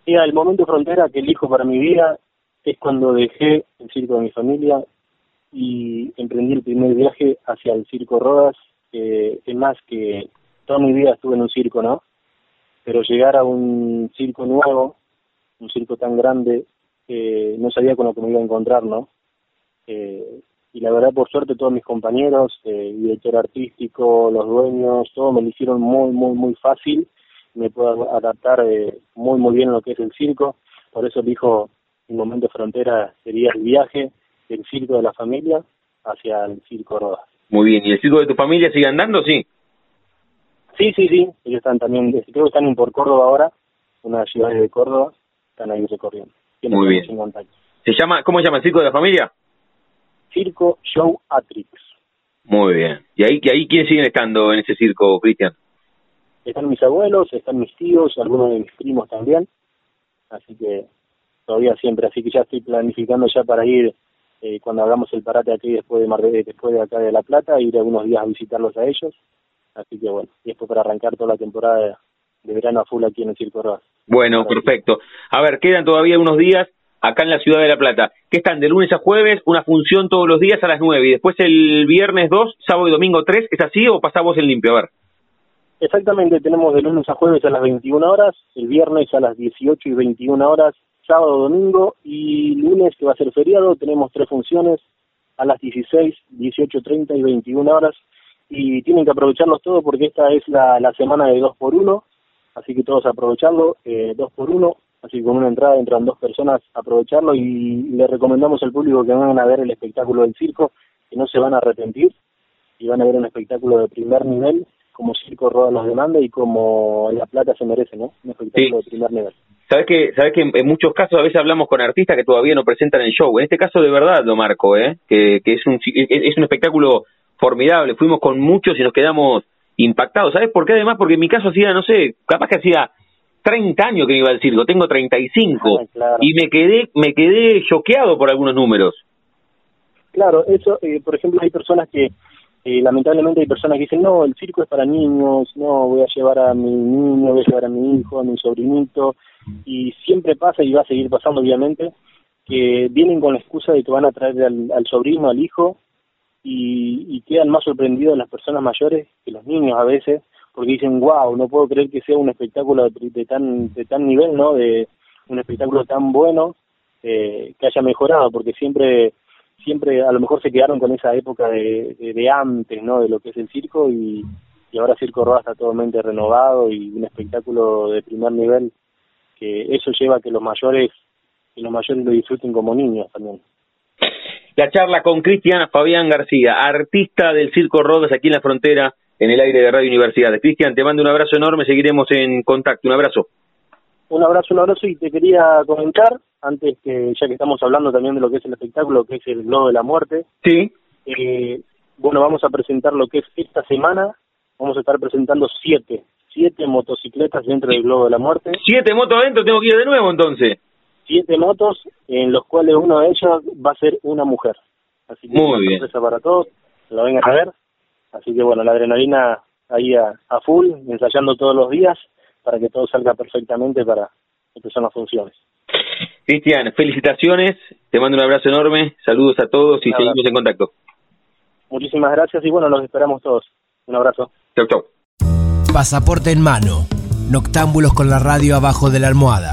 Mira, el momento frontera que elijo para mi vida es cuando dejé el circo de mi familia y emprendí el primer viaje hacia el circo Rodas. que es más que toda mi vida estuve en un circo, ¿no? Pero llegar a un circo nuevo, un circo tan grande, eh, no sabía con lo que me iba a encontrar, ¿no? Eh, y la verdad, por suerte, todos mis compañeros, eh, director artístico, los dueños, todos me lo hicieron muy, muy, muy fácil. Me puedo adaptar eh, muy, muy bien a lo que es el circo. Por eso dijo, mi momento frontera sería el viaje del circo de la familia hacia el circo Rodas. Muy bien, ¿y el circo de tu familia sigue andando, sí? Sí, sí, sí, ellos están también, creo que están en por Córdoba ahora, una ciudad de Córdoba, están ahí recorriendo. Muy bien. ¿Se llama, ¿Cómo se llama el circo de la familia? Circo Show Atrix. Muy bien. ¿Y ahí, y ahí quiénes siguen estando en ese circo, Cristian? Están mis abuelos, están mis tíos, algunos de mis primos también. Así que todavía siempre, así que ya estoy planificando ya para ir eh, cuando hagamos el parate aquí después de Mar después de acá de La Plata, ir algunos días a visitarlos a ellos. Así que bueno, y esto para arrancar toda la temporada de, verano a full aquí en el Circo Rojas. Bueno, perfecto. A ver, quedan todavía unos días acá en la ciudad de La Plata, que están de lunes a jueves, una función todos los días a las 9 y después el viernes 2, sábado y domingo 3, ¿es así o pasamos en limpio? A ver. Exactamente, tenemos de lunes a jueves a las 21 horas, el viernes a las 18 y 21 horas, sábado, domingo y lunes, que va a ser feriado, tenemos tres funciones a las 16, 18.30 y 21 horas. Y tienen que aprovecharlos todos porque esta es la, la semana de 2 por 1 así que todos aprovecharlo, eh, 2 por 1 así que con una entrada entran dos personas a aprovecharlo y le recomendamos al público que vengan a ver el espectáculo del circo, que no se van a arrepentir y van a ver un espectáculo de primer nivel como Circo Roda los demanda y como La Plata se merece, ¿no? Un espectáculo de primer nivel. Sabes que, sabes que en muchos casos a veces hablamos con artistas que todavía no presentan el show. En este caso de verdad lo marco, ¿eh? Que, que es un es un espectáculo formidable. Fuimos con muchos y nos quedamos impactados. ¿Sabes por qué? Además, porque en mi caso hacía, no sé, capaz que hacía 30 años que me iba al circo, tengo 35 ah, y me quedé me quedé choqueado por algunos números. Claro, eso, eh, por ejemplo, hay personas que, eh, lamentablemente hay personas que dicen, no, el circo es para niños, no, voy a llevar a mi niño, voy a llevar a mi hijo, a mi sobrinito, y siempre pasa y va a seguir pasando, obviamente, que vienen con la excusa de que van a traer al, al sobrino, al hijo, y, y quedan más sorprendidos las personas mayores que los niños a veces, porque dicen, wow, no puedo creer que sea un espectáculo de, tan de tan nivel, ¿no? De un espectáculo tan bueno eh, que haya mejorado, porque siempre siempre a lo mejor se quedaron con esa época de, de, antes, ¿no? De lo que es el circo y, y ahora Circo Roa está totalmente renovado y un espectáculo de primer nivel que eso lleva a que los mayores que los mayores lo disfruten como niños también. La charla con Cristian Fabián García, artista del Circo Rodas aquí en la frontera en el aire de Radio Universidad. Cristian, te mando un abrazo enorme, seguiremos en contacto. Un abrazo. Un abrazo, un abrazo y te quería comentar, antes que ya que estamos hablando también de lo que es el espectáculo, que es el Globo de la Muerte. Sí. Eh, bueno, vamos a presentar lo que es esta semana, vamos a estar presentando siete, siete motocicletas dentro del Globo de la Muerte. ¿Siete motos adentro? Tengo que ir de nuevo entonces. Siete motos, en los cuales uno de ellos va a ser una mujer. Así que Muy bien. sorpresa para todos, lo vengan a ver. Así que bueno, la adrenalina ahí a, full, ensayando todos los días para que todo salga perfectamente para empezar las funciones. Cristian, felicitaciones, te mando un abrazo enorme, saludos a todos y seguimos en contacto. Muchísimas gracias y bueno, los esperamos todos. Un abrazo. Chau, chau. Pasaporte en mano, noctámbulos con la radio abajo de la almohada,